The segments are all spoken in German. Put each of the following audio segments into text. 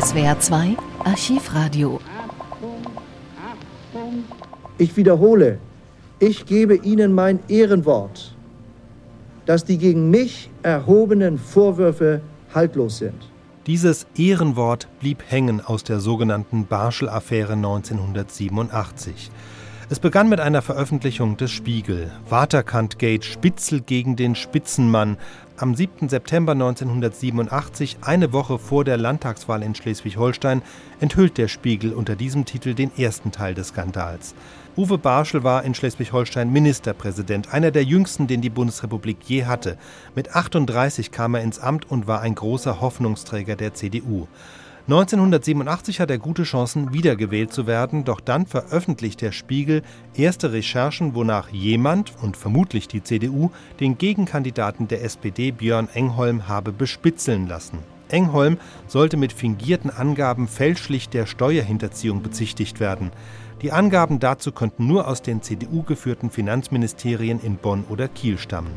SWR 2 Archivradio. Ich wiederhole, ich gebe Ihnen mein Ehrenwort, dass die gegen mich erhobenen Vorwürfe haltlos sind. Dieses Ehrenwort blieb hängen aus der sogenannten Barschel-Affäre 1987. Es begann mit einer Veröffentlichung des Spiegel. Waterkant-Gate Spitzel gegen den Spitzenmann. Am 7. September 1987, eine Woche vor der Landtagswahl in Schleswig-Holstein, enthüllt der Spiegel unter diesem Titel den ersten Teil des Skandals. Uwe Barschel war in Schleswig-Holstein Ministerpräsident, einer der jüngsten, den die Bundesrepublik je hatte. Mit 38 kam er ins Amt und war ein großer Hoffnungsträger der CDU. 1987 hat er gute Chancen, wiedergewählt zu werden, doch dann veröffentlicht der Spiegel erste Recherchen, wonach jemand, und vermutlich die CDU, den Gegenkandidaten der SPD Björn Engholm habe bespitzeln lassen. Engholm sollte mit fingierten Angaben fälschlich der Steuerhinterziehung bezichtigt werden. Die Angaben dazu könnten nur aus den CDU-geführten Finanzministerien in Bonn oder Kiel stammen.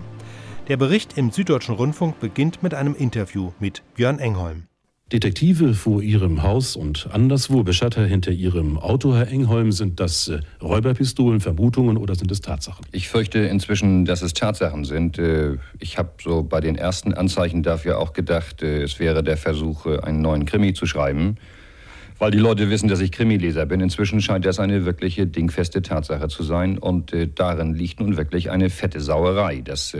Der Bericht im Süddeutschen Rundfunk beginnt mit einem Interview mit Björn Engholm. Detektive vor Ihrem Haus und anderswo, Beschatter hinter Ihrem Auto, Herr Engholm, sind das äh, Räuberpistolen, Vermutungen oder sind es Tatsachen? Ich fürchte inzwischen, dass es Tatsachen sind. Äh, ich habe so bei den ersten Anzeichen dafür auch gedacht, äh, es wäre der Versuch, einen neuen Krimi zu schreiben, weil die Leute wissen, dass ich Krimileser bin. Inzwischen scheint das eine wirkliche dingfeste Tatsache zu sein und darin liegt nun wirklich eine fette Sauerei, dass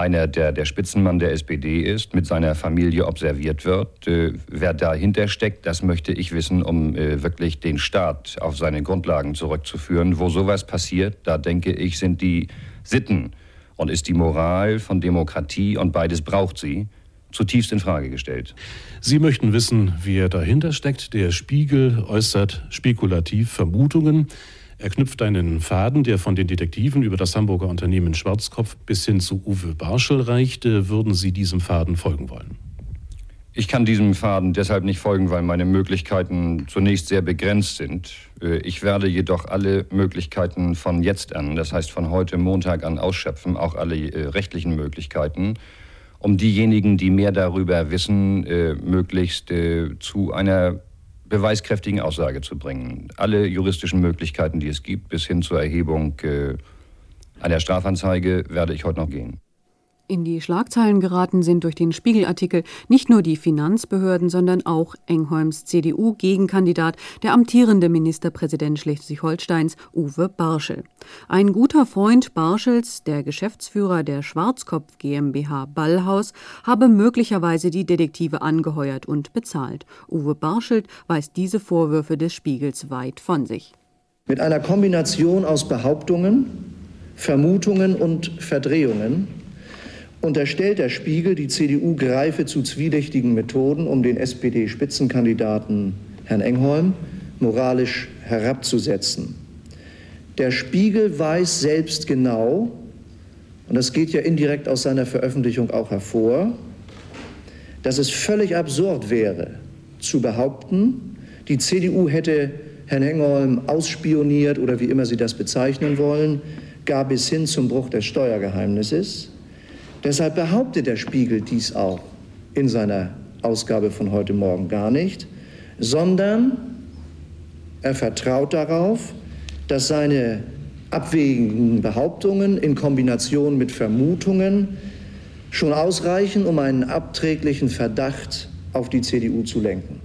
einer, der der Spitzenmann der SPD ist, mit seiner Familie observiert wird. Äh, wer dahinter steckt, das möchte ich wissen, um äh, wirklich den Staat auf seine Grundlagen zurückzuführen. Wo sowas passiert, da denke ich, sind die Sitten und ist die Moral von Demokratie und beides braucht sie zutiefst in Frage gestellt. Sie möchten wissen, wer dahinter steckt. Der Spiegel äußert spekulativ Vermutungen. Er knüpft einen Faden, der von den Detektiven über das Hamburger Unternehmen Schwarzkopf bis hin zu Uwe Barschel reichte. Würden Sie diesem Faden folgen wollen? Ich kann diesem Faden deshalb nicht folgen, weil meine Möglichkeiten zunächst sehr begrenzt sind. Äh, ich werde jedoch alle Möglichkeiten von jetzt an, das heißt von heute Montag an, ausschöpfen, auch alle äh, rechtlichen Möglichkeiten, um diejenigen, die mehr darüber wissen, äh, möglichst zu einer beweiskräftigen Aussage zu bringen. Alle juristischen Möglichkeiten, die es gibt, bis hin zur Erhebung äh, einer Strafanzeige, werde ich heute noch gehen. In die Schlagzeilen geraten sind durch den Spiegelartikel nicht nur die Finanzbehörden, sondern auch Engholms CDU-Gegenkandidat, der amtierende Ministerpräsident Schleswig-Holsteins, Uwe Barschel. Ein guter Freund Barschels, der Geschäftsführer der Schwarzkopf GmbH Ballhaus, habe möglicherweise die Detektive angeheuert und bezahlt. Uwe Barschel weist diese Vorwürfe des Spiegels weit von sich. Mit einer Kombination aus Behauptungen, Vermutungen und Verdrehungen unterstellt der Spiegel, die CDU greife zu zwielichtigen Methoden, um den SPD-Spitzenkandidaten Herrn Engholm moralisch herabzusetzen. Der Spiegel weiß selbst genau, und das geht ja indirekt aus seiner Veröffentlichung auch hervor, dass es völlig absurd wäre, zu behaupten, die CDU hätte Herrn Engholm ausspioniert oder wie immer Sie das bezeichnen wollen, gar bis hin zum Bruch des Steuergeheimnisses. Deshalb behauptet der Spiegel dies auch in seiner Ausgabe von heute Morgen gar nicht, sondern er vertraut darauf, dass seine abwägigen Behauptungen in Kombination mit Vermutungen schon ausreichen, um einen abträglichen Verdacht auf die CDU zu lenken.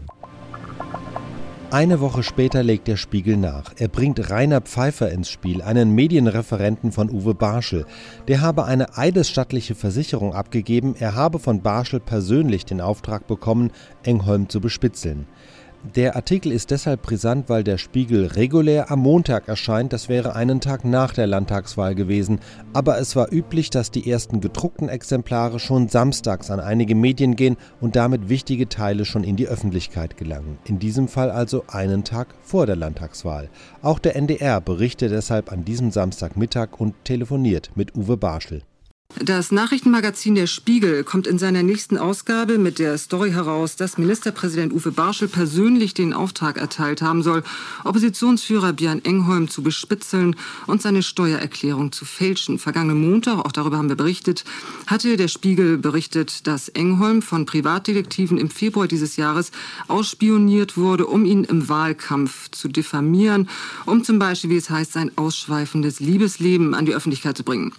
Eine Woche später legt der Spiegel nach. Er bringt Rainer Pfeiffer ins Spiel, einen Medienreferenten von Uwe Barschel. Der habe eine eidesstattliche Versicherung abgegeben, er habe von Barschel persönlich den Auftrag bekommen, Engholm zu bespitzeln. Der Artikel ist deshalb brisant, weil der Spiegel regulär am Montag erscheint, das wäre einen Tag nach der Landtagswahl gewesen, aber es war üblich, dass die ersten gedruckten Exemplare schon samstags an einige Medien gehen und damit wichtige Teile schon in die Öffentlichkeit gelangen. In diesem Fall also einen Tag vor der Landtagswahl. Auch der NDR berichtet deshalb an diesem Samstagmittag und telefoniert mit Uwe Barschel. Das Nachrichtenmagazin Der Spiegel kommt in seiner nächsten Ausgabe mit der Story heraus, dass Ministerpräsident Uwe Barschel persönlich den Auftrag erteilt haben soll, Oppositionsführer Björn Engholm zu bespitzeln und seine Steuererklärung zu fälschen. Vergangenen Montag, auch darüber haben wir berichtet, hatte der Spiegel berichtet, dass Engholm von Privatdetektiven im Februar dieses Jahres ausspioniert wurde, um ihn im Wahlkampf zu diffamieren, um zum Beispiel, wie es heißt, sein ausschweifendes Liebesleben an die Öffentlichkeit zu bringen.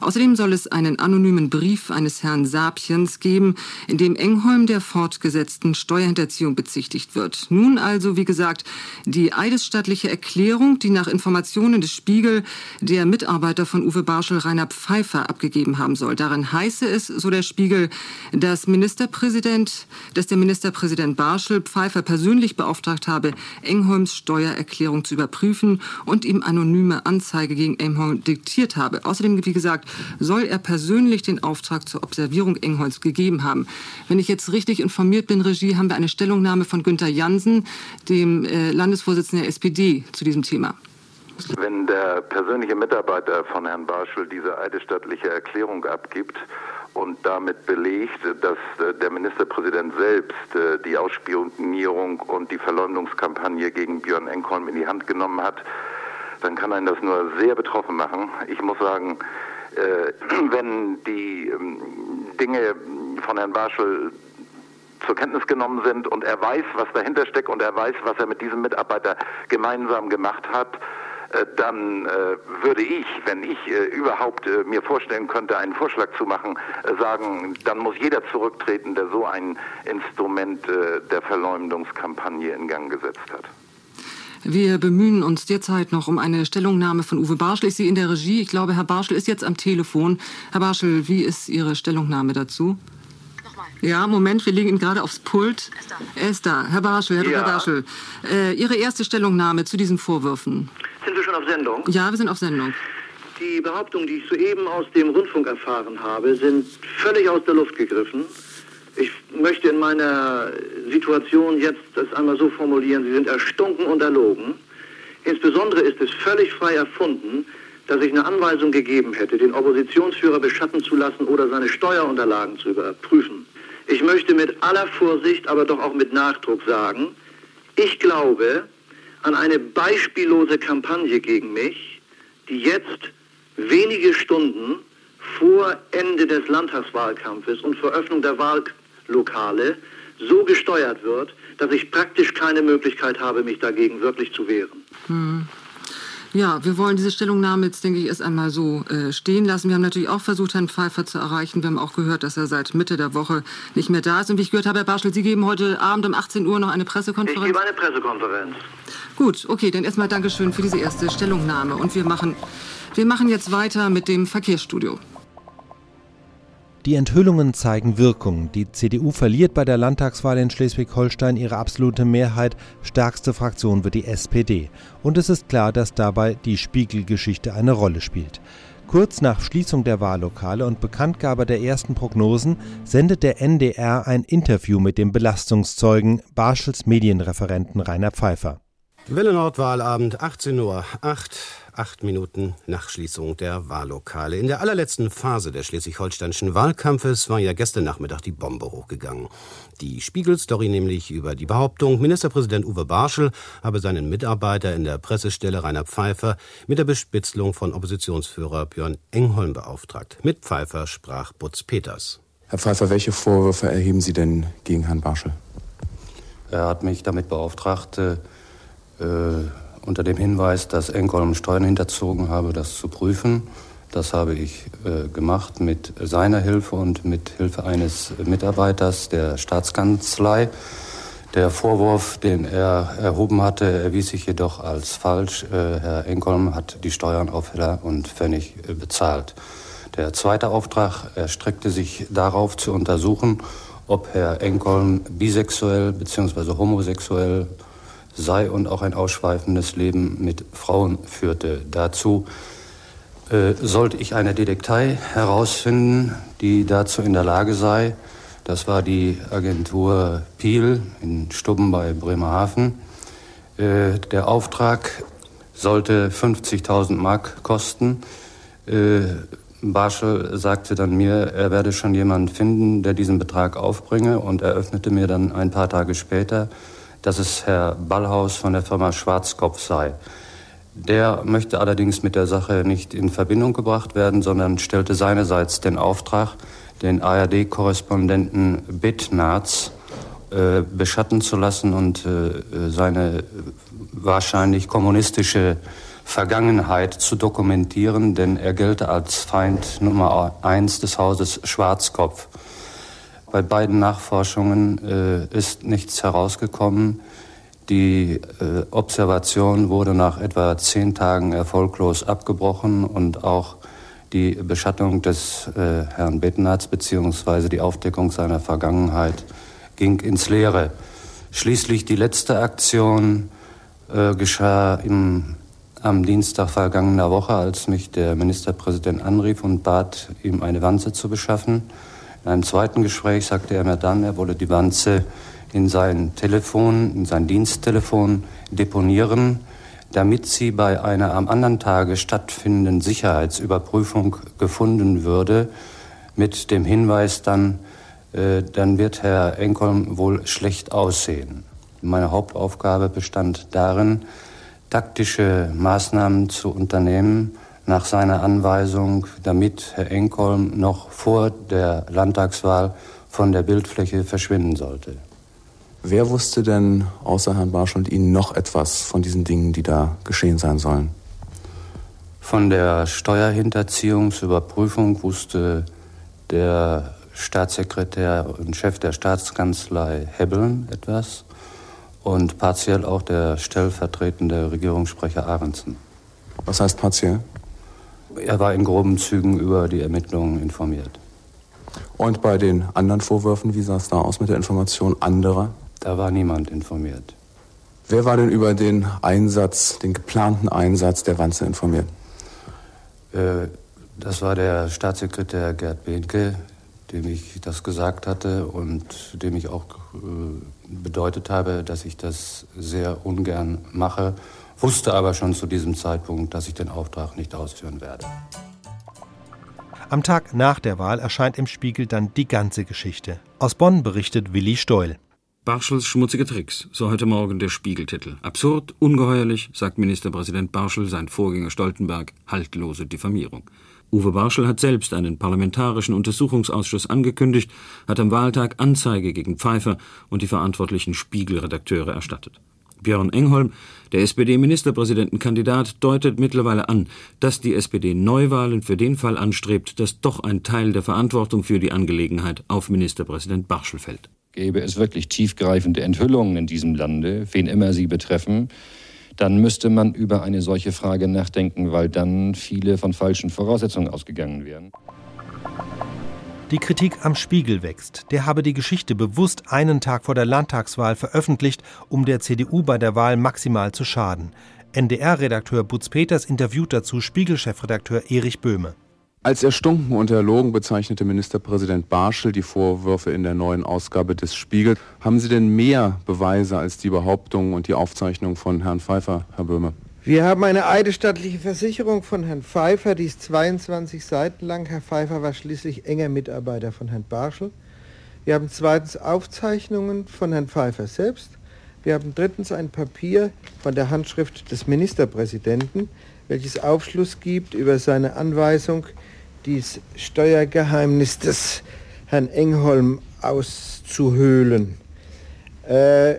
Außerdem soll es einen anonymen Brief eines Herrn Sapiens geben, in dem Engholm der fortgesetzten Steuerhinterziehung bezichtigt wird. Nun also, wie gesagt, die eidesstattliche Erklärung, die nach Informationen des Spiegel der Mitarbeiter von Uwe Barschel Rainer Pfeiffer abgegeben haben soll. Darin heiße es, so der Spiegel, dass Ministerpräsident, dass der Ministerpräsident Barschel Pfeiffer persönlich beauftragt habe, Engholms Steuererklärung zu überprüfen und ihm anonyme Anzeige gegen Engholm diktiert habe. Außerdem, wie gesagt, soll er persönlich den Auftrag zur Observierung Engholms gegeben haben. Wenn ich jetzt richtig informiert bin, Regie, haben wir eine Stellungnahme von Günter Jansen, dem äh, Landesvorsitzenden der SPD, zu diesem Thema. Wenn der persönliche Mitarbeiter von Herrn Barschel diese eidesstattliche Erklärung abgibt und damit belegt, dass äh, der Ministerpräsident selbst äh, die Ausspionierung und die Verleumdungskampagne gegen Björn Engholm in die Hand genommen hat, dann kann einen das nur sehr betroffen machen. Ich muss sagen, wenn die ähm, Dinge von Herrn Barschel zur Kenntnis genommen sind und er weiß, was dahinter steckt und er weiß, was er mit diesem Mitarbeiter gemeinsam gemacht hat, äh, dann äh, würde ich, wenn ich äh, überhaupt äh, mir vorstellen könnte, einen Vorschlag zu machen, äh, sagen, dann muss jeder zurücktreten, der so ein Instrument der Verleumdungskampagne in Gang gesetzt hat. Wir bemühen uns derzeit noch um eine Stellungnahme von Uwe Barschel. Ich sehe in der Regie, ich glaube, Herr Barschel ist jetzt am Telefon. Herr Barschel, wie ist Ihre Stellungnahme dazu? Nochmal. Ja, Moment, wir legen ihn gerade aufs Pult. Er ist da. Er ist da. Herr Barschel, Herr ja. Dr. Barschel, äh, Ihre erste Stellungnahme zu diesen Vorwürfen. Sind wir schon auf Sendung? Ja, wir sind auf Sendung. Die Behauptungen, die ich soeben aus dem Rundfunk erfahren habe, sind völlig aus der Luft gegriffen. Ich möchte in meiner Situation jetzt das einmal so formulieren, sie sind erstunken und erlogen. Insbesondere ist es völlig frei erfunden, dass ich eine Anweisung gegeben hätte, den Oppositionsführer beschatten zu lassen oder seine Steuerunterlagen zu überprüfen. Ich möchte mit aller Vorsicht, aber doch auch mit Nachdruck sagen, ich glaube an eine beispiellose Kampagne gegen mich, die jetzt wenige Stunden vor Ende des Landtagswahlkampfes und vor Öffnung der Wahlkampf Lokale so gesteuert wird, dass ich praktisch keine Möglichkeit habe, mich dagegen wirklich zu wehren. Hm. Ja, wir wollen diese Stellungnahme jetzt, denke ich, erst einmal so äh, stehen lassen. Wir haben natürlich auch versucht, Herrn Pfeiffer zu erreichen. Wir haben auch gehört, dass er seit Mitte der Woche nicht mehr da ist. Und wie ich gehört habe, Herr Barschel, Sie geben heute Abend um 18 Uhr noch eine Pressekonferenz. Ich gebe eine Pressekonferenz. Gut, okay, dann erstmal Dankeschön für diese erste Stellungnahme. Und wir machen, wir machen jetzt weiter mit dem Verkehrsstudio. Die Enthüllungen zeigen Wirkung. Die CDU verliert bei der Landtagswahl in Schleswig-Holstein ihre absolute Mehrheit. Stärkste Fraktion wird die SPD. Und es ist klar, dass dabei die Spiegelgeschichte eine Rolle spielt. Kurz nach Schließung der Wahllokale und Bekanntgabe der ersten Prognosen sendet der NDR ein Interview mit dem Belastungszeugen Barschels Medienreferenten Rainer Pfeiffer. Welle Nordwahlabend 18 Uhr 8 acht Minuten nach Schließung der Wahllokale. In der allerletzten Phase des schleswig-holsteinischen Wahlkampfes war ja gestern Nachmittag die Bombe hochgegangen. Die Spiegelstory nämlich über die Behauptung, Ministerpräsident Uwe Barschel habe seinen Mitarbeiter in der Pressestelle Rainer Pfeiffer mit der Bespitzelung von Oppositionsführer Björn Engholm beauftragt. Mit Pfeiffer sprach Butz Peters. Herr Pfeiffer, welche Vorwürfe erheben Sie denn gegen Herrn Barschel? Er hat mich damit beauftragt, äh, unter dem Hinweis, dass Engholm Steuern hinterzogen habe, das zu prüfen. Das habe ich äh, gemacht mit seiner Hilfe und mit Hilfe eines Mitarbeiters der Staatskanzlei. Der Vorwurf, den er erhoben hatte, erwies sich jedoch als falsch. Äh, Herr Engholm hat die Steuern auf Heller und Pfennig äh, bezahlt. Der zweite Auftrag erstreckte sich darauf zu untersuchen, ob Herr Engholm bisexuell bzw. homosexuell sei und auch ein ausschweifendes Leben mit Frauen führte. Dazu äh, sollte ich eine Detektei herausfinden, die dazu in der Lage sei. Das war die Agentur Piel in Stubben bei Bremerhaven. Äh, der Auftrag sollte 50.000 Mark kosten. Äh, Barschel sagte dann mir, er werde schon jemanden finden, der diesen Betrag aufbringe und eröffnete mir dann ein paar Tage später, dass es Herr Ballhaus von der Firma Schwarzkopf sei. Der möchte allerdings mit der Sache nicht in Verbindung gebracht werden, sondern stellte seinerseits den Auftrag, den ARD-Korrespondenten Bittnarz äh, beschatten zu lassen und äh, seine wahrscheinlich kommunistische Vergangenheit zu dokumentieren, denn er gelte als Feind Nummer eins des Hauses Schwarzkopf. Bei beiden Nachforschungen äh, ist nichts herausgekommen. Die äh, Observation wurde nach etwa zehn Tagen erfolglos abgebrochen und auch die Beschattung des äh, Herrn Bettenatz bzw. die Aufdeckung seiner Vergangenheit ging ins Leere. Schließlich die letzte Aktion äh, geschah im am Dienstag vergangener Woche, als mich der Ministerpräsident anrief und bat, ihm eine Wanze zu beschaffen. In einem zweiten Gespräch sagte er mir dann, er wolle die Wanze in sein Telefon, in sein Diensttelefon deponieren, damit sie bei einer am anderen Tage stattfindenden Sicherheitsüberprüfung gefunden würde, mit dem Hinweis dann, äh, dann wird Herr Enkolm wohl schlecht aussehen. Meine Hauptaufgabe bestand darin, taktische Maßnahmen zu unternehmen nach seiner Anweisung, damit Herr Enkolm noch vor der Landtagswahl von der Bildfläche verschwinden sollte. Wer wusste denn außer Herrn Barsch und Ihnen noch etwas von diesen Dingen, die da geschehen sein sollen? Von der Steuerhinterziehungsüberprüfung wusste der Staatssekretär und Chef der Staatskanzlei Hebbeln etwas und partiell auch der stellvertretende Regierungssprecher Ahrendsen. Was heißt partiell? Er war in groben Zügen über die Ermittlungen informiert. Und bei den anderen Vorwürfen, wie sah es da aus mit der Information anderer? Da war niemand informiert. Wer war denn über den Einsatz, den geplanten Einsatz der Wanze informiert? Äh, das war der Staatssekretär Gerd Behnke, dem ich das gesagt hatte und dem ich auch äh, bedeutet habe, dass ich das sehr ungern mache, wusste aber schon zu diesem Zeitpunkt, dass ich den Auftrag nicht ausführen werde. Am Tag nach der Wahl erscheint im Spiegel dann die ganze Geschichte. Aus Bonn berichtet Willi Steul. Barschels schmutzige Tricks, so heute Morgen der Spiegeltitel. Absurd, ungeheuerlich, sagt Ministerpräsident Barschel, sein Vorgänger Stoltenberg, haltlose Diffamierung. Uwe Barschel hat selbst einen parlamentarischen Untersuchungsausschuss angekündigt, hat am Wahltag Anzeige gegen Pfeiffer und die verantwortlichen Spiegelredakteure erstattet. Björn Engholm, der SPD-Ministerpräsidentenkandidat, deutet mittlerweile an, dass die SPD Neuwahlen für den Fall anstrebt, dass doch ein Teil der Verantwortung für die Angelegenheit auf Ministerpräsident Barschel fällt. Gäbe es wirklich tiefgreifende Enthüllungen in diesem Lande, wen immer sie betreffen, dann müsste man über eine solche Frage nachdenken, weil dann viele von falschen Voraussetzungen ausgegangen wären. Die Kritik am Spiegel wächst. Der habe die Geschichte bewusst einen Tag vor der Landtagswahl veröffentlicht, um der CDU bei der Wahl maximal zu schaden. NDR-Redakteur Butz Peters interviewt dazu Spiegel-Chefredakteur Erich Böhme. Als erstunken und erlogen bezeichnete Ministerpräsident Barschel die Vorwürfe in der neuen Ausgabe des Spiegel. Haben Sie denn mehr Beweise als die Behauptungen und die Aufzeichnung von Herrn Pfeiffer, Herr Böhme? Wir haben eine eidesstattliche Versicherung von Herrn Pfeiffer, die ist 22 Seiten lang. Herr Pfeiffer war schließlich enger Mitarbeiter von Herrn Barschel. Wir haben zweitens Aufzeichnungen von Herrn Pfeiffer selbst. Wir haben drittens ein Papier von der Handschrift des Ministerpräsidenten, welches Aufschluss gibt über seine Anweisung, dieses Steuergeheimnis des Herrn Engholm auszuhöhlen. Äh,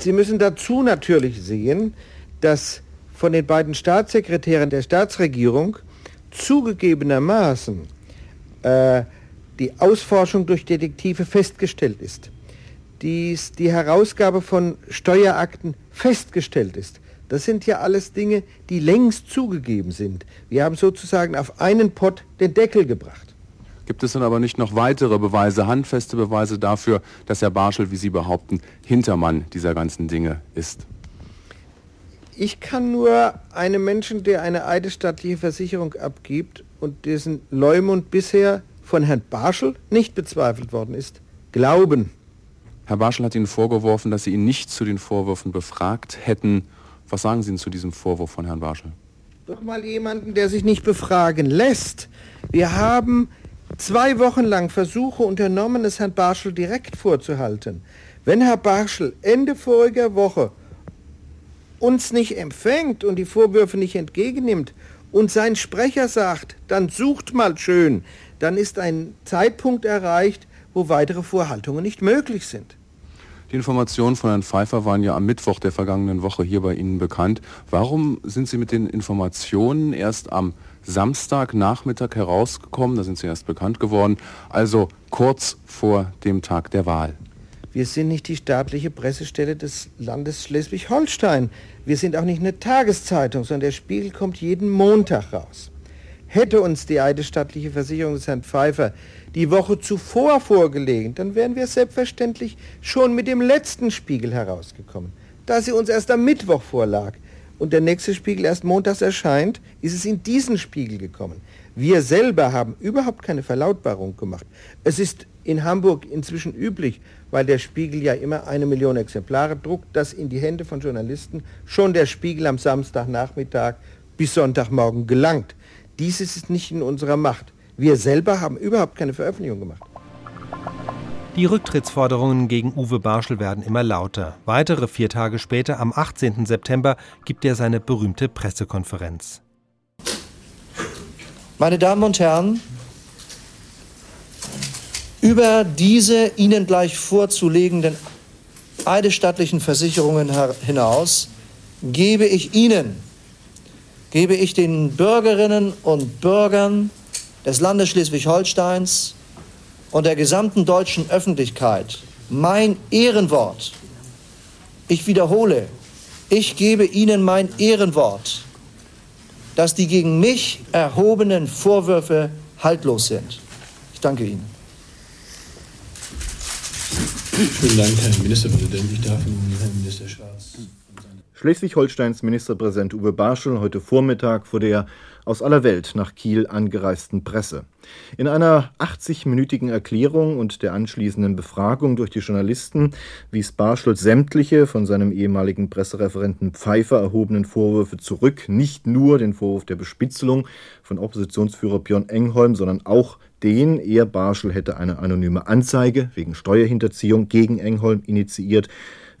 Sie müssen dazu natürlich sehen, dass von den beiden Staatssekretären der Staatsregierung zugegebenermaßen äh, die Ausforschung durch Detektive festgestellt ist, dies die Herausgabe von Steuerakten festgestellt ist, das sind ja alles Dinge, die längst zugegeben sind. Wir haben sozusagen auf einen Pott den Deckel gebracht. Gibt es dann aber nicht noch weitere Beweise, handfeste Beweise dafür, dass Herr Barschel, wie Sie behaupten, Hintermann dieser ganzen Dinge ist? Ich kann nur einem Menschen, der eine eidesstattliche Versicherung abgibt und dessen Leumund bisher von Herrn Barschel nicht bezweifelt worden ist, glauben. Herr Barschel hat Ihnen vorgeworfen, dass Sie ihn nicht zu den Vorwürfen befragt hätten. Was sagen Sie denn zu diesem Vorwurf von Herrn Barschel? Doch mal jemanden, der sich nicht befragen lässt. Wir haben zwei Wochen lang Versuche unternommen, es Herrn Barschel direkt vorzuhalten. Wenn Herr Barschel Ende voriger Woche uns nicht empfängt und die Vorwürfe nicht entgegennimmt und sein Sprecher sagt, dann sucht mal schön, dann ist ein Zeitpunkt erreicht, wo weitere Vorhaltungen nicht möglich sind. Die Informationen von Herrn Pfeiffer waren ja am Mittwoch der vergangenen Woche hier bei Ihnen bekannt. Warum sind Sie mit den Informationen erst am Samstagnachmittag herausgekommen? Da sind Sie erst bekannt geworden, also kurz vor dem Tag der Wahl. Wir sind nicht die staatliche Pressestelle des Landes Schleswig-Holstein. Wir sind auch nicht eine Tageszeitung, sondern der Spiegel kommt jeden Montag raus. Hätte uns die eidesstattliche Versicherung des Herrn Pfeiffer die Woche zuvor vorgelegen, dann wären wir selbstverständlich schon mit dem letzten Spiegel herausgekommen. Da sie uns erst am Mittwoch vorlag und der nächste Spiegel erst montags erscheint, ist es in diesen Spiegel gekommen. Wir selber haben überhaupt keine Verlautbarung gemacht. Es ist in Hamburg inzwischen üblich, weil der Spiegel ja immer eine Million Exemplare druckt, dass in die Hände von Journalisten schon der Spiegel am Samstagnachmittag bis Sonntagmorgen gelangt. Dies ist nicht in unserer Macht. Wir selber haben überhaupt keine Veröffentlichung gemacht. Die Rücktrittsforderungen gegen Uwe Barschel werden immer lauter. Weitere vier Tage später, am 18. September, gibt er seine berühmte Pressekonferenz. Meine Damen und Herren, über diese Ihnen gleich vorzulegenden eidesstattlichen Versicherungen hinaus gebe ich Ihnen, gebe ich den Bürgerinnen und Bürgern des Landes Schleswig-Holsteins und der gesamten deutschen Öffentlichkeit mein Ehrenwort. Ich wiederhole, ich gebe Ihnen mein Ehrenwort, dass die gegen mich erhobenen Vorwürfe haltlos sind. Ich danke Ihnen. Vielen Dank, Herr Ministerpräsident. Ich darf nun Herrn Minister Schwarz. Schleswig-Holsteins Ministerpräsident Uwe Barschel heute Vormittag vor der aus aller Welt nach Kiel angereisten Presse. In einer 80-minütigen Erklärung und der anschließenden Befragung durch die Journalisten wies Barschel sämtliche von seinem ehemaligen Pressereferenten Pfeiffer erhobenen Vorwürfe zurück, nicht nur den Vorwurf der Bespitzelung von Oppositionsführer Björn Engholm, sondern auch den, er Barschel hätte eine anonyme Anzeige wegen Steuerhinterziehung gegen Engholm initiiert,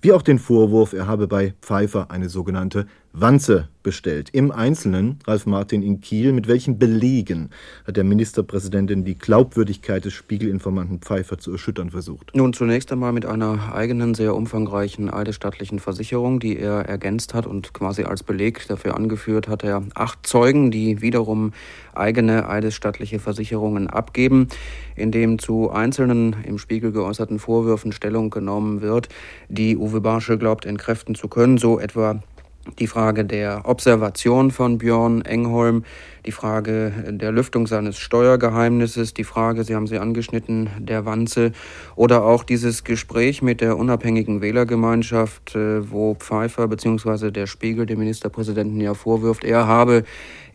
wie auch den Vorwurf, er habe bei Pfeiffer eine sogenannte Wanze bestellt. Im Einzelnen, Ralf Martin in Kiel, mit welchen Belegen hat der Ministerpräsidentin die Glaubwürdigkeit des Spiegelinformanten Pfeiffer zu erschüttern versucht? Nun, zunächst einmal mit einer eigenen, sehr umfangreichen eidesstattlichen Versicherung, die er ergänzt hat und quasi als Beleg dafür angeführt hat er acht Zeugen, die wiederum eigene eidesstattliche Versicherungen abgeben, in dem zu einzelnen im Spiegel geäußerten Vorwürfen Stellung genommen wird, die Uwe Barschel glaubt entkräften zu können, so etwa die Frage der Observation von Björn Engholm, die Frage der Lüftung seines Steuergeheimnisses, die Frage, Sie haben sie angeschnitten, der Wanze oder auch dieses Gespräch mit der unabhängigen Wählergemeinschaft, äh, wo Pfeiffer bzw. der Spiegel dem Ministerpräsidenten ja vorwirft, er habe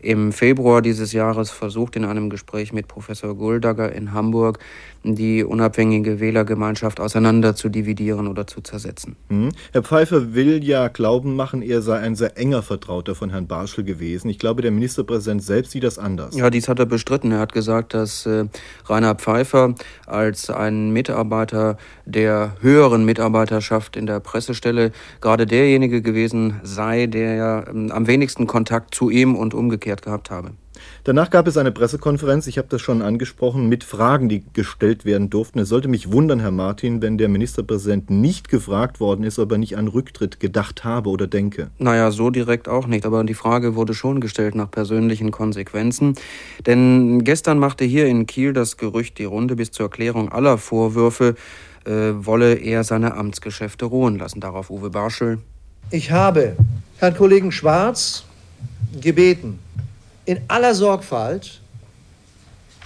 im Februar dieses Jahres versucht, in einem Gespräch mit Professor Guldagger in Hamburg die unabhängige Wählergemeinschaft auseinander zu dividieren oder zu zersetzen. Hm. Herr Pfeiffer will ja glauben machen, er sei ein sehr enger Vertrauter von Herrn Barschel gewesen. Ich glaube, der Ministerpräsident selbst sieht das anders. Ja, dies hat er bestritten. Er hat gesagt, dass äh, Rainer Pfeiffer als ein Mitarbeiter der höheren Mitarbeiterschaft in der Pressestelle gerade derjenige gewesen sei, der äh, am wenigsten Kontakt zu ihm und umgekehrt gehabt habe. Danach gab es eine Pressekonferenz, ich habe das schon angesprochen, mit Fragen, die gestellt werden durften. Es sollte mich wundern, Herr Martin, wenn der Ministerpräsident nicht gefragt worden ist, ob er nicht an Rücktritt gedacht habe oder denke. Naja, so direkt auch nicht, aber die Frage wurde schon gestellt nach persönlichen Konsequenzen. Denn gestern machte hier in Kiel das Gerücht die Runde bis zur Erklärung aller Vorwürfe, äh, wolle er seine Amtsgeschäfte ruhen lassen. Darauf Uwe Barschel. Ich habe Herrn Kollegen Schwarz gebeten, in aller Sorgfalt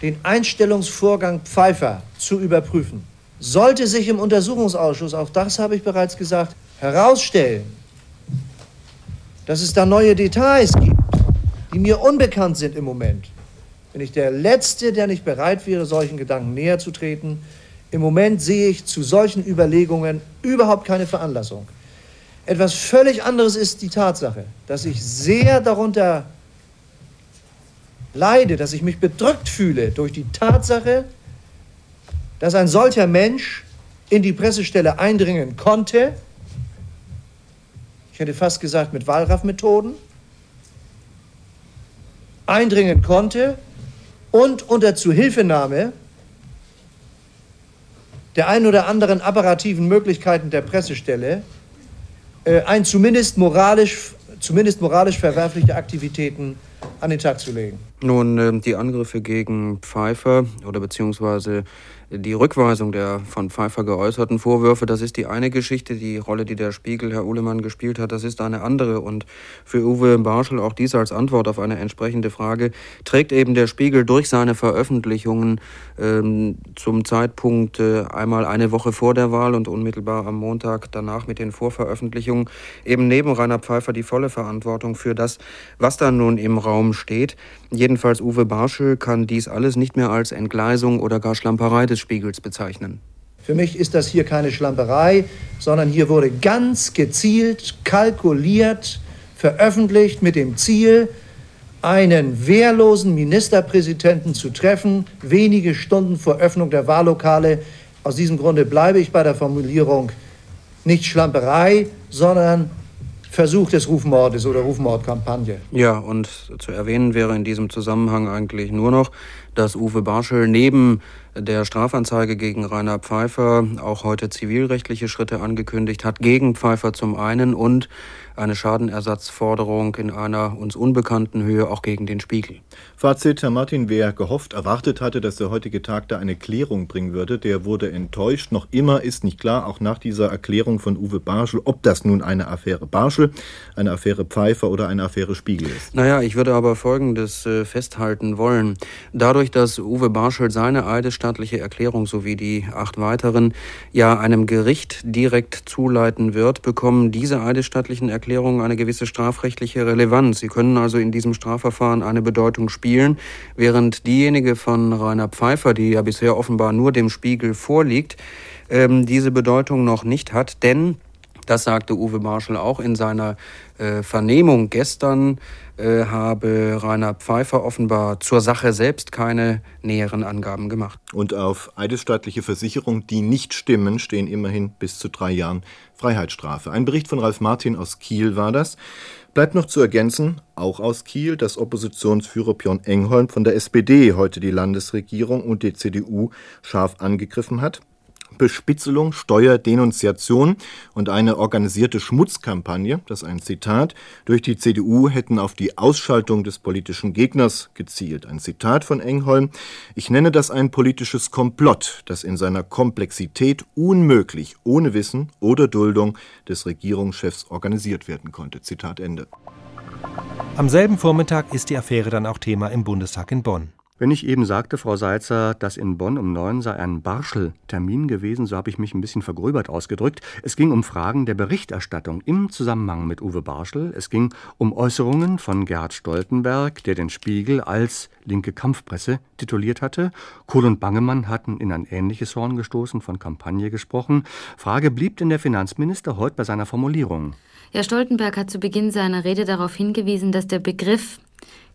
den Einstellungsvorgang Pfeiffer zu überprüfen. Sollte sich im Untersuchungsausschuss, auch das habe ich bereits gesagt, herausstellen, dass es da neue Details gibt, die mir unbekannt sind im Moment, bin ich der Letzte, der nicht bereit wäre, solchen Gedanken näher zu treten. Im Moment sehe ich zu solchen Überlegungen überhaupt keine Veranlassung. Etwas völlig anderes ist die Tatsache, dass ich sehr darunter leide, dass ich mich bedrückt fühle durch die Tatsache, dass ein solcher Mensch in die Pressestelle eindringen konnte, ich hätte fast gesagt mit Wahlraff-Methoden, eindringen konnte und unter Zuhilfenahme der ein oder anderen apparativen Möglichkeiten der Pressestelle äh, ein zumindest moralisch, zumindest moralisch verwerfliche Aktivitäten an den Tag zu legen. Nun, äh, die Angriffe gegen Pfeiffer oder beziehungsweise die Rückweisung der von Pfeiffer geäußerten Vorwürfe, das ist die eine Geschichte. Die Rolle, die der Spiegel, Herr Uhlemann, gespielt hat, das ist eine andere. Und für Uwe Barschel auch dies als Antwort auf eine entsprechende Frage trägt eben der Spiegel durch seine Veröffentlichungen ähm, zum Zeitpunkt äh, einmal eine Woche vor der Wahl und unmittelbar am Montag danach mit den Vorveröffentlichungen eben neben Rainer Pfeiffer die volle Verantwortung für das, was da nun im Raum steht. Jedenfalls Uwe Barschel kann dies alles nicht mehr als Entgleisung oder gar Schlamperei des Spiegels bezeichnen. Für mich ist das hier keine Schlamperei, sondern hier wurde ganz gezielt, kalkuliert, veröffentlicht mit dem Ziel, einen wehrlosen Ministerpräsidenten zu treffen, wenige Stunden vor Öffnung der Wahllokale. Aus diesem Grunde bleibe ich bei der Formulierung nicht Schlamperei, sondern Versuch des Rufmordes oder Rufmordkampagne. Ja, und zu erwähnen wäre in diesem Zusammenhang eigentlich nur noch, dass Uwe Barschel neben der Strafanzeige gegen Rainer Pfeiffer auch heute zivilrechtliche Schritte angekündigt hat, gegen Pfeiffer zum einen und eine Schadenersatzforderung in einer uns unbekannten Höhe auch gegen den Spiegel. Fazit, Herr Martin, wer gehofft, erwartet hatte, dass der heutige Tag da eine Klärung bringen würde, der wurde enttäuscht. Noch immer ist nicht klar, auch nach dieser Erklärung von Uwe Barschel, ob das nun eine Affäre Barschel, eine Affäre Pfeiffer oder eine Affäre Spiegel ist. Naja, ich würde aber Folgendes äh, festhalten wollen. Dadurch, dass Uwe Barschel seine eidesstattliche Erklärung sowie die acht weiteren ja einem Gericht direkt zuleiten wird, bekommen diese eidesstattlichen Erklärungen eine gewisse strafrechtliche Relevanz. Sie können also in diesem Strafverfahren eine Bedeutung spielen, während diejenige von Rainer Pfeiffer, die ja bisher offenbar nur dem Spiegel vorliegt, ähm, diese Bedeutung noch nicht hat, denn das sagte Uwe Marschall auch in seiner äh, Vernehmung gestern, äh, habe Rainer Pfeiffer offenbar zur Sache selbst keine näheren Angaben gemacht. Und auf eidesstattliche Versicherungen, die nicht stimmen, stehen immerhin bis zu drei Jahren Freiheitsstrafe. Ein Bericht von Ralf Martin aus Kiel war das. Bleibt noch zu ergänzen, auch aus Kiel, dass Oppositionsführer Björn Engholm von der SPD heute die Landesregierung und die CDU scharf angegriffen hat. Bespitzelung, Steuerdenunziation und eine organisierte Schmutzkampagne, das ist ein Zitat, durch die CDU hätten auf die Ausschaltung des politischen Gegners gezielt. Ein Zitat von Engholm. Ich nenne das ein politisches Komplott, das in seiner Komplexität unmöglich ohne Wissen oder Duldung des Regierungschefs organisiert werden konnte. Zitat Ende. Am selben Vormittag ist die Affäre dann auch Thema im Bundestag in Bonn. Wenn ich eben sagte, Frau Seitzer, dass in Bonn um neun sei ein Barschel-Termin gewesen, so habe ich mich ein bisschen vergröbert ausgedrückt. Es ging um Fragen der Berichterstattung im Zusammenhang mit Uwe Barschel. Es ging um Äußerungen von Gerhard Stoltenberg, der den Spiegel als linke Kampfpresse tituliert hatte. Kohl und Bangemann hatten in ein ähnliches Horn gestoßen, von Kampagne gesprochen. Frage blieb denn der Finanzminister heute bei seiner Formulierung? Herr Stoltenberg hat zu Beginn seiner Rede darauf hingewiesen, dass der Begriff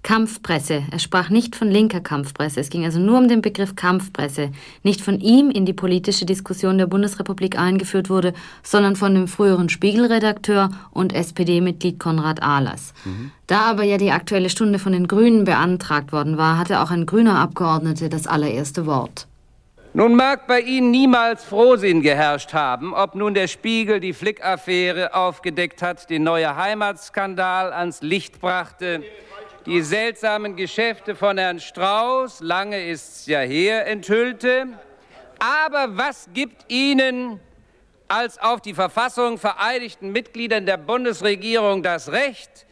Kampfpresse. Er sprach nicht von linker Kampfpresse. Es ging also nur um den Begriff Kampfpresse. Nicht von ihm in die politische Diskussion der Bundesrepublik eingeführt wurde, sondern von dem früheren Spiegelredakteur und SPD-Mitglied Konrad Ahlers. Mhm. Da aber ja die Aktuelle Stunde von den Grünen beantragt worden war, hatte auch ein grüner Abgeordneter das allererste Wort. Nun mag bei Ihnen niemals Frohsinn geherrscht haben, ob nun der Spiegel die Flick-Affäre aufgedeckt hat, den neue Heimatskandal ans Licht brachte, die seltsamen Geschäfte von Herrn Strauß, lange ist's ja her, enthüllte. Aber was gibt Ihnen als auf die Verfassung vereidigten Mitgliedern der Bundesregierung das Recht,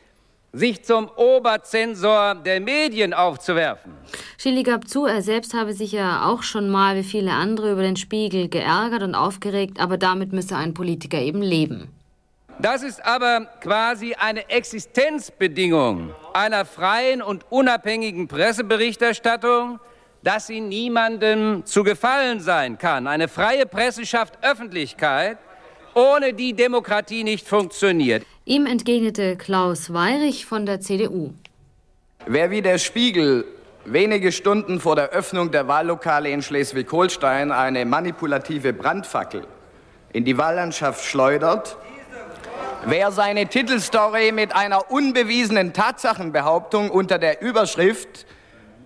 sich zum Oberzensor der Medien aufzuwerfen. Schilly gab zu, er selbst habe sich ja auch schon mal wie viele andere über den Spiegel geärgert und aufgeregt, aber damit müsse ein Politiker eben leben. Das ist aber quasi eine Existenzbedingung einer freien und unabhängigen Presseberichterstattung, dass sie niemandem zu gefallen sein kann. Eine freie Presse schafft Öffentlichkeit, ohne die Demokratie nicht funktioniert. Ihm entgegnete Klaus Weirich von der CDU. Wer wie der Spiegel wenige Stunden vor der Öffnung der Wahllokale in Schleswig-Holstein eine manipulative Brandfackel in die Wahllandschaft schleudert, wer seine Titelstory mit einer unbewiesenen Tatsachenbehauptung unter der Überschrift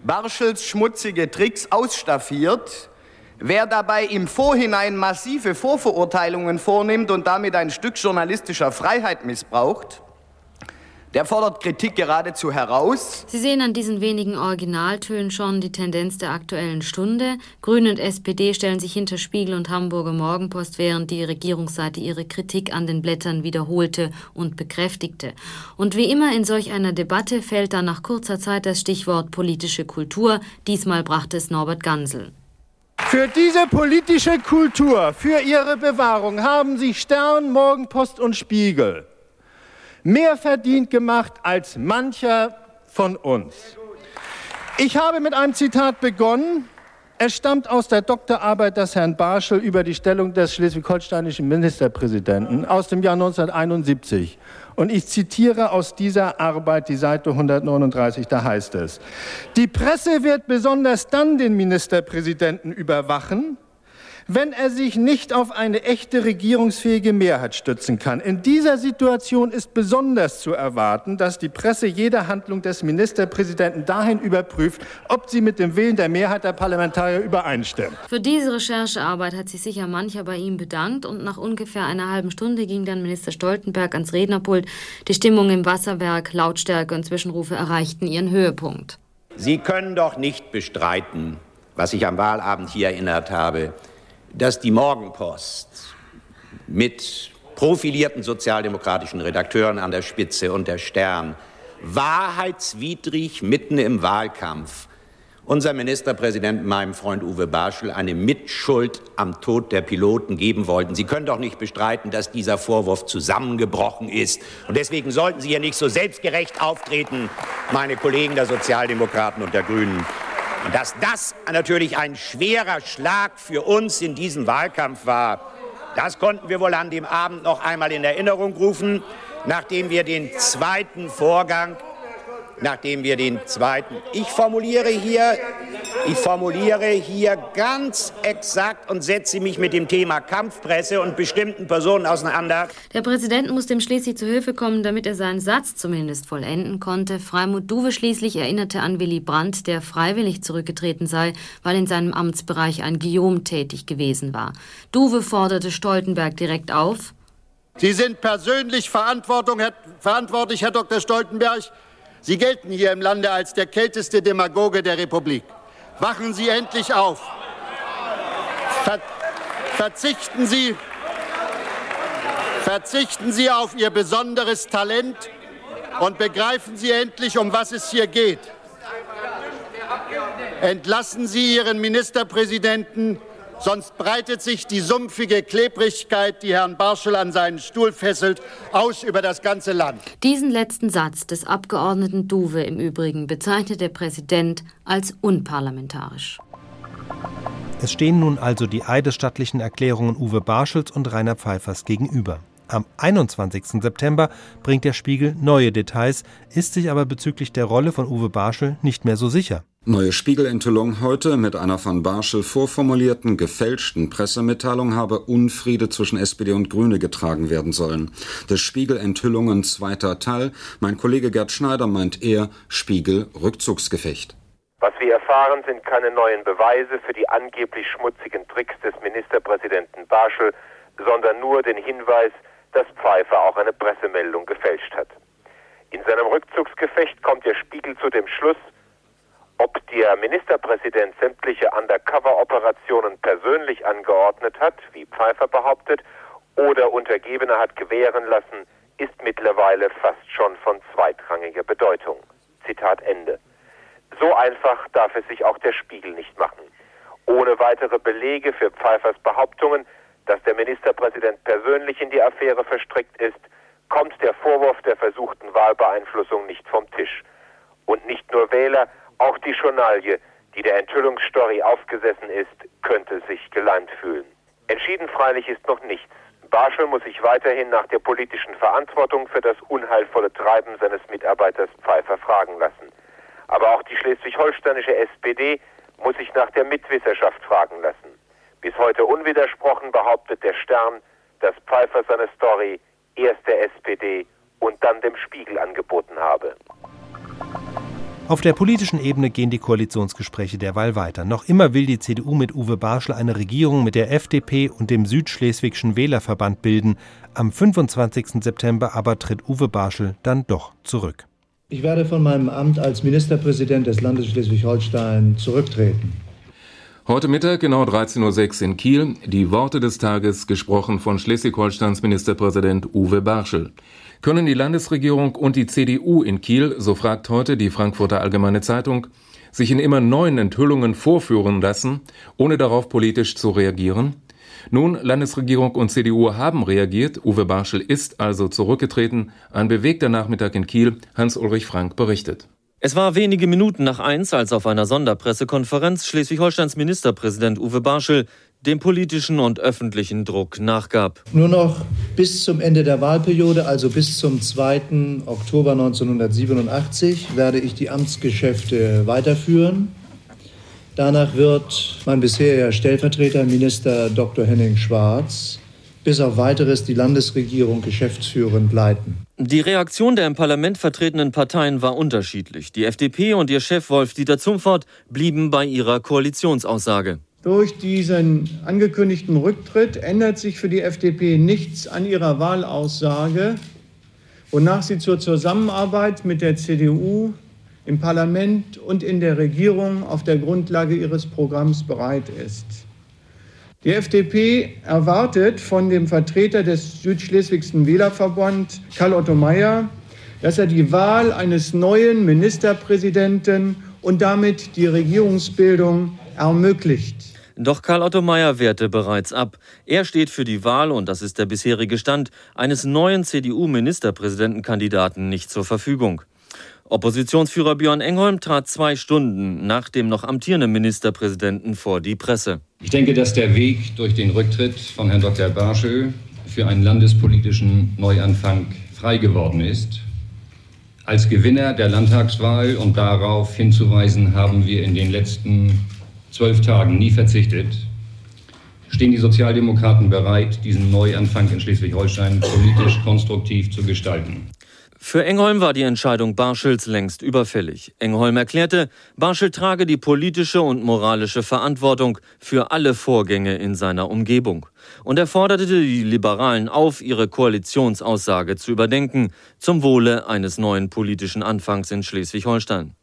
Barschels schmutzige Tricks ausstaffiert, wer dabei im Vorhinein massive Vorverurteilungen vornimmt und damit ein Stück journalistischer Freiheit missbraucht, der fordert Kritik geradezu heraus. Sie sehen an diesen wenigen Originaltönen schon die Tendenz der aktuellen Stunde. Grüne und SPD stellen sich hinter Spiegel und Hamburger Morgenpost, während die Regierungsseite ihre Kritik an den Blättern wiederholte und bekräftigte. Und wie immer in solch einer Debatte fällt dann nach kurzer Zeit das Stichwort politische Kultur. Diesmal brachte es Norbert Gansel. Für diese politische Kultur, für ihre Bewahrung haben sich Stern, Morgenpost und Spiegel mehr verdient gemacht als mancher von uns. Ich habe mit einem Zitat begonnen. Es stammt aus der Doktorarbeit des Herrn Barschel über die Stellung des schleswig-holsteinischen Ministerpräsidenten aus dem Jahr 1971. Und ich zitiere aus dieser Arbeit die Seite 139, da heißt es, die Presse wird besonders dann den Ministerpräsidenten überwachen, wenn er sich nicht auf eine echte regierungsfähige Mehrheit stützen kann. In dieser Situation ist besonders zu erwarten, dass die Presse jede Handlung des Ministerpräsidenten dahin überprüft, ob sie mit dem Willen der Mehrheit der Parlamentarier übereinstimmt. Für diese Recherchearbeit hat sich sicher mancher bei ihm bedankt und nach ungefähr einer halben Stunde ging dann Minister Stoltenberg ans Rednerpult. Die Stimmung im Wasserwerk, Lautstärke und Zwischenrufe erreichten ihren Höhepunkt. Sie können doch nicht bestreiten, was ich am Wahlabend hier erinnert habe, dass die Morgenpost mit profilierten sozialdemokratischen Redakteuren an der Spitze und der Stern wahrheitswidrig mitten im Wahlkampf unser Ministerpräsident, meinem Freund Uwe Barschel, eine Mitschuld am Tod der Piloten geben wollten. Sie können doch nicht bestreiten, dass dieser Vorwurf zusammengebrochen ist. Und deswegen sollten Sie hier nicht so selbstgerecht auftreten, meine Kollegen der Sozialdemokraten und der Grünen. Und dass das natürlich ein schwerer Schlag für uns in diesem Wahlkampf war, das konnten wir wohl an dem Abend noch einmal in Erinnerung rufen, nachdem wir den zweiten Vorgang nachdem wir den zweiten. Ich formuliere hier, ich formuliere hier ganz exakt und setze mich mit dem Thema Kampfpresse und bestimmten Personen auseinander. Der Präsident musste ihm schließlich zu Hilfe kommen, damit er seinen Satz zumindest vollenden konnte. Freimut Duwe schließlich erinnerte an Willy Brandt, der freiwillig zurückgetreten sei, weil in seinem Amtsbereich ein Guillaume tätig gewesen war. Duwe forderte Stoltenberg direkt auf. Sie sind persönlich verantwortlich, Herr Dr. Stoltenberg, Sie gelten hier im Lande als der kälteste Demagoge der Republik. Wachen Sie endlich auf. Ver verzichten, Sie, verzichten Sie auf Ihr besonderes Talent und begreifen Sie endlich, um was es hier geht. Entlassen Sie Ihren Ministerpräsidenten sonst breitet sich die sumpfige Klebrigkeit, die Herrn Barschel an seinen Stuhl fesselt, aus über das ganze Land. Diesen letzten Satz des Abgeordneten Duwe im Übrigen bezeichnet der Präsident als unparlamentarisch. Es stehen nun also die eidesstattlichen Erklärungen Uwe Barschels und Rainer Pfeiffers gegenüber. Am 21. September bringt der Spiegel neue Details, ist sich aber bezüglich der Rolle von Uwe Barschel nicht mehr so sicher. Neue Spiegelenthüllung heute mit einer von Barschel vorformulierten, gefälschten Pressemitteilung habe Unfriede zwischen SPD und Grüne getragen werden sollen. Der Spiegel-Enthüllungen zweiter Teil. Mein Kollege Gerd Schneider meint eher Spiegel-Rückzugsgefecht. Was wir erfahren, sind keine neuen Beweise für die angeblich schmutzigen Tricks des Ministerpräsidenten Barschel, sondern nur den Hinweis, dass Pfeiffer auch eine Pressemeldung gefälscht hat. In seinem Rückzugsgefecht kommt der Spiegel zu dem Schluss, ob der Ministerpräsident sämtliche Undercover-Operationen persönlich angeordnet hat, wie Pfeiffer behauptet, oder Untergebene hat gewähren lassen, ist mittlerweile fast schon von zweitrangiger Bedeutung. Zitat Ende. So einfach darf es sich auch der Spiegel nicht machen. Ohne weitere Belege für Pfeiffers Behauptungen, dass der Ministerpräsident persönlich in die Affäre verstrickt ist, kommt der Vorwurf der versuchten Wahlbeeinflussung nicht vom Tisch. Und nicht nur Wähler, auch die Journalie, die der Enthüllungsstory aufgesessen ist, könnte sich geleimt fühlen. Entschieden freilich ist noch nichts. Barschel muss sich weiterhin nach der politischen Verantwortung für das unheilvolle Treiben seines Mitarbeiters Pfeiffer fragen lassen. Aber auch die schleswig-holsteinische SPD muss sich nach der Mitwisserschaft fragen lassen. Bis heute unwidersprochen behauptet der Stern, dass Pfeiffer seine Story erst der SPD und dann dem Spiegel angeboten habe. Auf der politischen Ebene gehen die Koalitionsgespräche derweil weiter. Noch immer will die CDU mit Uwe Barschel eine Regierung mit der FDP und dem Südschleswigschen Wählerverband bilden. Am 25. September aber tritt Uwe Barschel dann doch zurück. Ich werde von meinem Amt als Ministerpräsident des Landes Schleswig-Holstein zurücktreten. Heute Mittag, genau 13.06 Uhr in Kiel, die Worte des Tages gesprochen von Schleswig-Holsteins Ministerpräsident Uwe Barschel. Können die Landesregierung und die CDU in Kiel, so fragt heute die Frankfurter Allgemeine Zeitung, sich in immer neuen Enthüllungen vorführen lassen, ohne darauf politisch zu reagieren? Nun, Landesregierung und CDU haben reagiert. Uwe Barschel ist also zurückgetreten. Ein bewegter Nachmittag in Kiel. Hans-Ulrich Frank berichtet. Es war wenige Minuten nach eins, als auf einer Sonderpressekonferenz Schleswig-Holsteins Ministerpräsident Uwe Barschel dem politischen und öffentlichen Druck nachgab. Nur noch bis zum Ende der Wahlperiode, also bis zum 2. Oktober 1987, werde ich die Amtsgeschäfte weiterführen. Danach wird mein bisheriger Stellvertreter, Minister Dr. Henning Schwarz, bis auf weiteres die Landesregierung geschäftsführend leiten. Die Reaktion der im Parlament vertretenen Parteien war unterschiedlich. Die FDP und ihr Chef Wolf-Dieter Zumfort blieben bei ihrer Koalitionsaussage. Durch diesen angekündigten Rücktritt ändert sich für die FDP nichts an ihrer Wahlaussage, wonach sie zur Zusammenarbeit mit der CDU im Parlament und in der Regierung auf der Grundlage ihres Programms bereit ist. Die FDP erwartet von dem Vertreter des Südschleswigsten Wählerverband, Karl Otto Meyer, dass er die Wahl eines neuen Ministerpräsidenten und damit die Regierungsbildung ermöglicht. Doch Karl Otto Meyer wehrte bereits ab. Er steht für die Wahl, und das ist der bisherige Stand, eines neuen CDU-Ministerpräsidentenkandidaten nicht zur Verfügung. Oppositionsführer Björn Engholm trat zwei Stunden nach dem noch amtierenden Ministerpräsidenten vor die Presse. Ich denke, dass der Weg durch den Rücktritt von Herrn Dr. Barschel für einen landespolitischen Neuanfang frei geworden ist. Als Gewinner der Landtagswahl und darauf hinzuweisen, haben wir in den letzten zwölf Tagen nie verzichtet, stehen die Sozialdemokraten bereit, diesen Neuanfang in Schleswig-Holstein politisch konstruktiv zu gestalten. Für Engholm war die Entscheidung Barschels längst überfällig. Engholm erklärte, Barschel trage die politische und moralische Verantwortung für alle Vorgänge in seiner Umgebung. Und er forderte die Liberalen auf, ihre Koalitionsaussage zu überdenken, zum Wohle eines neuen politischen Anfangs in Schleswig-Holstein.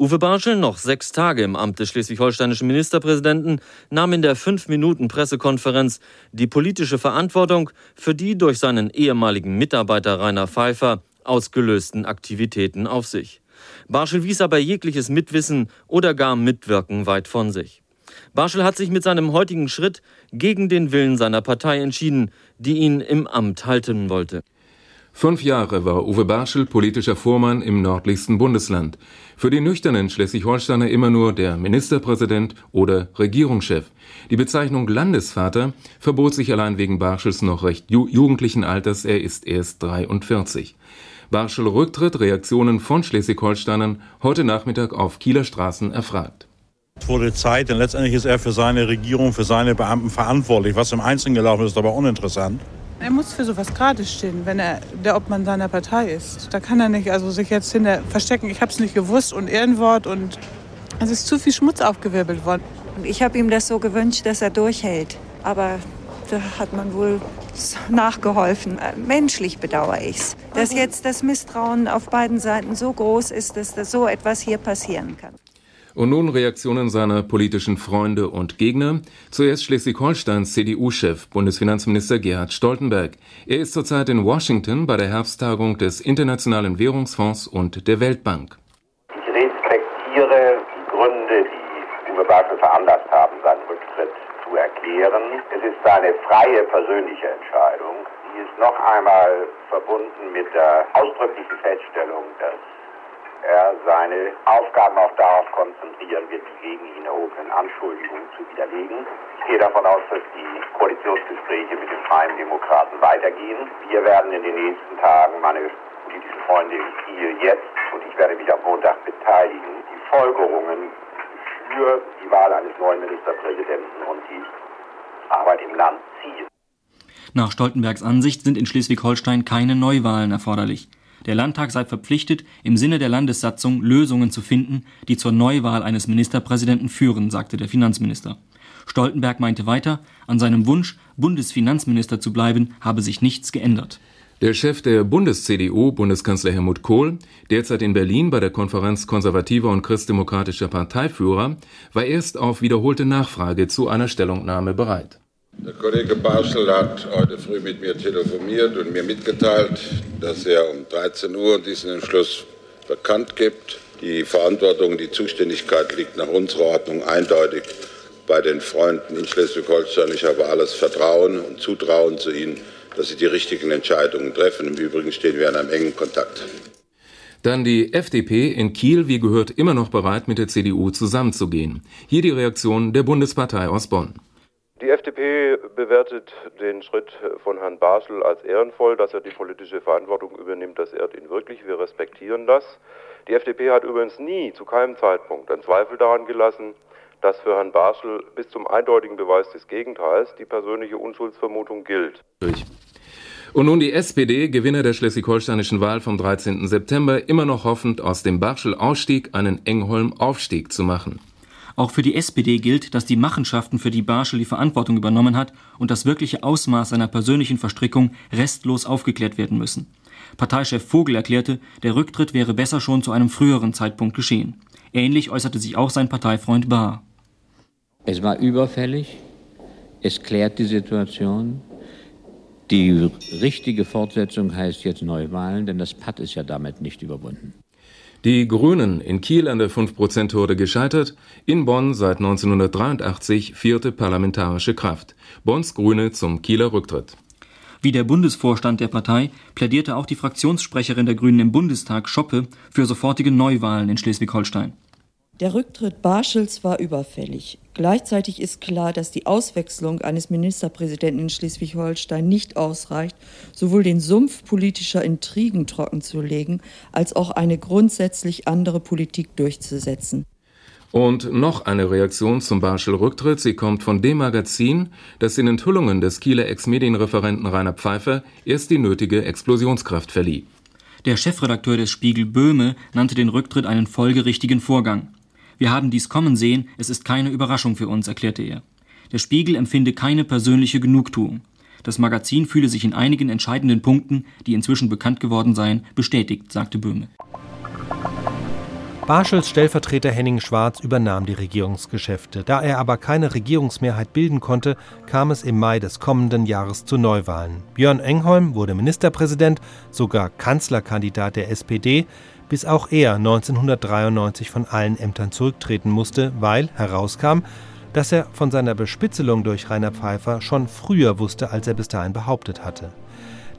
Uwe Barschel, noch sechs Tage im Amt des schleswig-holsteinischen Ministerpräsidenten, nahm in der Fünf-Minuten-Pressekonferenz die politische Verantwortung für die durch seinen ehemaligen Mitarbeiter Rainer Pfeiffer ausgelösten Aktivitäten auf sich. Barschel wies aber jegliches Mitwissen oder gar Mitwirken weit von sich. Barschel hat sich mit seinem heutigen Schritt gegen den Willen seiner Partei entschieden, die ihn im Amt halten wollte. Fünf Jahre war Uwe Barschel politischer Vormann im nördlichsten Bundesland. Für die nüchternen Schleswig-Holsteiner immer nur der Ministerpräsident oder Regierungschef. Die Bezeichnung Landesvater verbot sich allein wegen Barschels noch recht ju jugendlichen Alters, er ist erst 43. Barschel Rücktritt, Reaktionen von Schleswig-Holsteinern heute Nachmittag auf Kieler Straßen erfragt. Es wurde Zeit, denn letztendlich ist er für seine Regierung, für seine Beamten verantwortlich. Was im Einzelnen gelaufen ist, ist aber uninteressant. Er muss für sowas gerade stehen, wenn er der Obmann seiner Partei ist. Da kann er nicht also sich jetzt hinter verstecken. Ich habe es nicht gewusst und Ehrenwort und es ist zu viel Schmutz aufgewirbelt worden. Ich habe ihm das so gewünscht, dass er durchhält. Aber da hat man wohl nachgeholfen. Äh, menschlich bedauere ich es, dass jetzt das Misstrauen auf beiden Seiten so groß ist, dass da so etwas hier passieren kann. Und nun Reaktionen seiner politischen Freunde und Gegner. Zuerst Schleswig-Holsteins CDU-Chef, Bundesfinanzminister Gerhard Stoltenberg. Er ist zurzeit in Washington bei der Herbsttagung des Internationalen Währungsfonds und der Weltbank. Ich respektiere die Gründe, die Uwe Bartel veranlasst haben, seinen Rücktritt zu erklären. Es ist seine freie persönliche Entscheidung. Die ist noch einmal verbunden mit der ausdrücklichen Feststellung, dass er seine Aufgaben auch darauf konzentrieren wird, die gegen ihn erhobenen Anschuldigungen zu widerlegen. Ich gehe davon aus, dass die Koalitionsgespräche mit den Freien Demokraten weitergehen. Wir werden in den nächsten Tagen, meine politischen Freunde Kiel jetzt, und ich werde mich am Montag beteiligen, die Folgerungen für die Wahl eines neuen Ministerpräsidenten und die Arbeit im Land ziehen. Nach Stoltenbergs Ansicht sind in Schleswig-Holstein keine Neuwahlen erforderlich. Der Landtag sei verpflichtet, im Sinne der Landessatzung Lösungen zu finden, die zur Neuwahl eines Ministerpräsidenten führen, sagte der Finanzminister. Stoltenberg meinte weiter, an seinem Wunsch, Bundesfinanzminister zu bleiben, habe sich nichts geändert. Der Chef der Bundes-CDU, Bundeskanzler Helmut Kohl, derzeit in Berlin bei der Konferenz konservativer und christdemokratischer Parteiführer, war erst auf wiederholte Nachfrage zu einer Stellungnahme bereit. Der Kollege Barschel hat heute früh mit mir telefoniert und mir mitgeteilt, dass er um 13 Uhr diesen Entschluss bekannt gibt. Die Verantwortung, die Zuständigkeit liegt nach unserer Ordnung eindeutig bei den Freunden in Schleswig-Holstein. Ich habe alles Vertrauen und Zutrauen zu ihnen, dass sie die richtigen Entscheidungen treffen. Im Übrigen stehen wir in einem engen Kontakt. Dann die FDP in Kiel, wie gehört, immer noch bereit, mit der CDU zusammenzugehen. Hier die Reaktion der Bundespartei aus Bonn. Die FDP bewertet den Schritt von Herrn Basel als ehrenvoll, dass er die politische Verantwortung übernimmt, das ehrt ihn wirklich. Wir respektieren das. Die FDP hat übrigens nie, zu keinem Zeitpunkt, einen Zweifel daran gelassen, dass für Herrn Barschel bis zum eindeutigen Beweis des Gegenteils die persönliche Unschuldsvermutung gilt. Und nun die SPD, Gewinner der schleswig-holsteinischen Wahl vom 13. September, immer noch hoffend, aus dem Barschel-Ausstieg einen Engholm-Aufstieg zu machen. Auch für die SPD gilt, dass die Machenschaften, für die Barschel die Verantwortung übernommen hat und das wirkliche Ausmaß seiner persönlichen Verstrickung restlos aufgeklärt werden müssen. Parteichef Vogel erklärte, der Rücktritt wäre besser schon zu einem früheren Zeitpunkt geschehen. Ähnlich äußerte sich auch sein Parteifreund Bahr. Es war überfällig, es klärt die Situation. Die richtige Fortsetzung heißt jetzt Neuwahlen, denn das Patt ist ja damit nicht überwunden. Die Grünen in Kiel an der 5%-Hürde gescheitert, in Bonn seit 1983 vierte parlamentarische Kraft. Bonns Grüne zum Kieler Rücktritt. Wie der Bundesvorstand der Partei plädierte auch die Fraktionssprecherin der Grünen im Bundestag, Schoppe, für sofortige Neuwahlen in Schleswig-Holstein. Der Rücktritt Barschels war überfällig. Gleichzeitig ist klar, dass die Auswechslung eines Ministerpräsidenten in Schleswig-Holstein nicht ausreicht, sowohl den Sumpf politischer Intrigen trockenzulegen, als auch eine grundsätzlich andere Politik durchzusetzen. Und noch eine Reaktion zum Barschel-Rücktritt. Sie kommt von dem Magazin, das den Enthüllungen des Kieler Ex-Medienreferenten Rainer Pfeiffer erst die nötige Explosionskraft verlieh. Der Chefredakteur des Spiegel Böhme nannte den Rücktritt einen folgerichtigen Vorgang. Wir haben dies kommen sehen, es ist keine Überraschung für uns, erklärte er. Der Spiegel empfinde keine persönliche Genugtuung. Das Magazin fühle sich in einigen entscheidenden Punkten, die inzwischen bekannt geworden seien, bestätigt, sagte Böhme. Barschels Stellvertreter Henning Schwarz übernahm die Regierungsgeschäfte. Da er aber keine Regierungsmehrheit bilden konnte, kam es im Mai des kommenden Jahres zu Neuwahlen. Björn Engholm wurde Ministerpräsident, sogar Kanzlerkandidat der SPD, bis auch er 1993 von allen Ämtern zurücktreten musste, weil herauskam, dass er von seiner Bespitzelung durch Rainer Pfeiffer schon früher wusste, als er bis dahin behauptet hatte.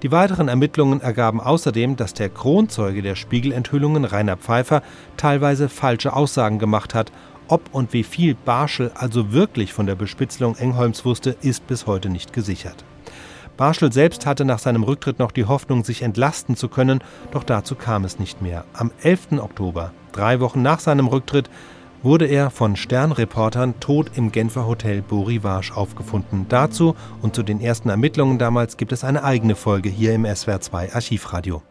Die weiteren Ermittlungen ergaben außerdem, dass der Kronzeuge der Spiegelenthüllungen, Rainer Pfeiffer, teilweise falsche Aussagen gemacht hat. Ob und wie viel Barschel also wirklich von der Bespitzelung Engholms wusste, ist bis heute nicht gesichert. Barschel selbst hatte nach seinem Rücktritt noch die Hoffnung, sich entlasten zu können, doch dazu kam es nicht mehr. Am 11. Oktober, drei Wochen nach seinem Rücktritt, wurde er von Sternreportern tot im Genfer Hotel Borivage aufgefunden. Dazu und zu den ersten Ermittlungen damals gibt es eine eigene Folge hier im SWR2 Archivradio.